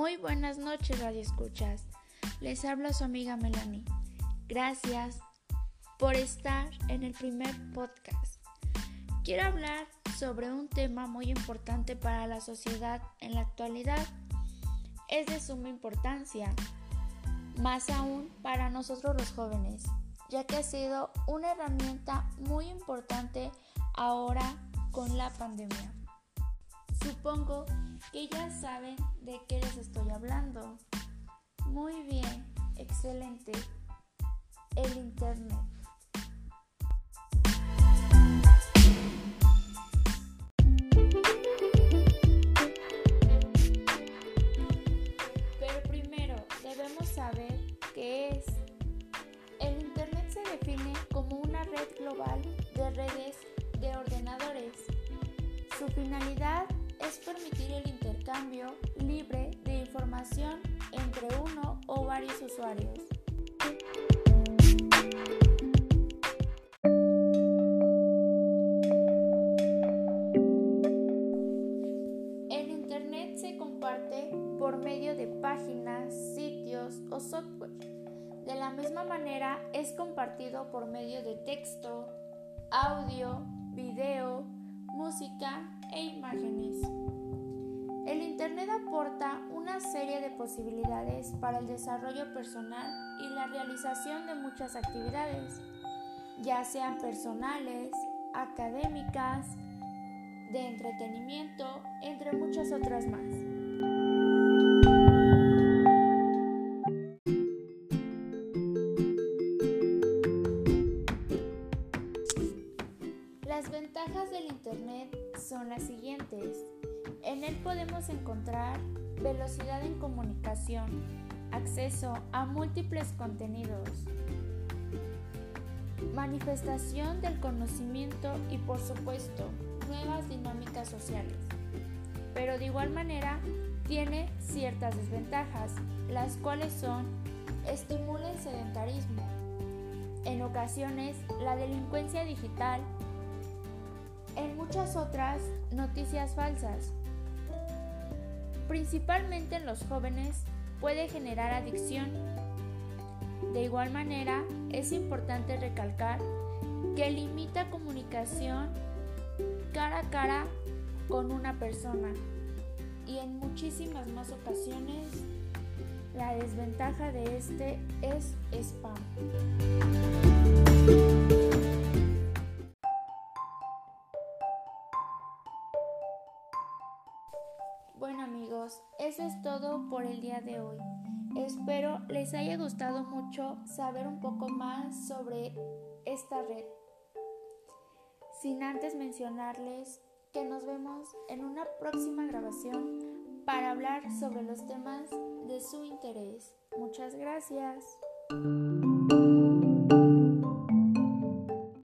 Muy buenas noches, Radio Escuchas. Les habla su amiga Melanie. Gracias por estar en el primer podcast. Quiero hablar sobre un tema muy importante para la sociedad en la actualidad. Es de suma importancia, más aún para nosotros los jóvenes, ya que ha sido una herramienta muy importante ahora con la pandemia. Supongo que ya saben de qué les estoy hablando. Muy bien, excelente. El Internet. Pero primero debemos saber qué es. El Internet se define como una red global de redes de ordenadores. Su finalidad es permitir el intercambio libre de información entre uno o varios usuarios. El Internet se comparte por medio de páginas, sitios o software. De la misma manera es compartido por medio de texto, audio, video, música e imágenes. Posibilidades para el desarrollo personal y la realización de muchas actividades, ya sean personales, académicas, de entretenimiento, entre muchas otras más. Las ventajas del Internet son las siguientes. En él podemos encontrar velocidad en comunicación, acceso a múltiples contenidos, manifestación del conocimiento y por supuesto nuevas dinámicas sociales. Pero de igual manera tiene ciertas desventajas, las cuales son estimula el sedentarismo, en ocasiones la delincuencia digital, en muchas otras noticias falsas. Principalmente en los jóvenes puede generar adicción. De igual manera, es importante recalcar que limita comunicación cara a cara con una persona y en muchísimas más ocasiones la desventaja de este es spam. Bueno amigos, eso es todo por el día de hoy. Espero les haya gustado mucho saber un poco más sobre esta red. Sin antes mencionarles que nos vemos en una próxima grabación para hablar sobre los temas de su interés. Muchas gracias.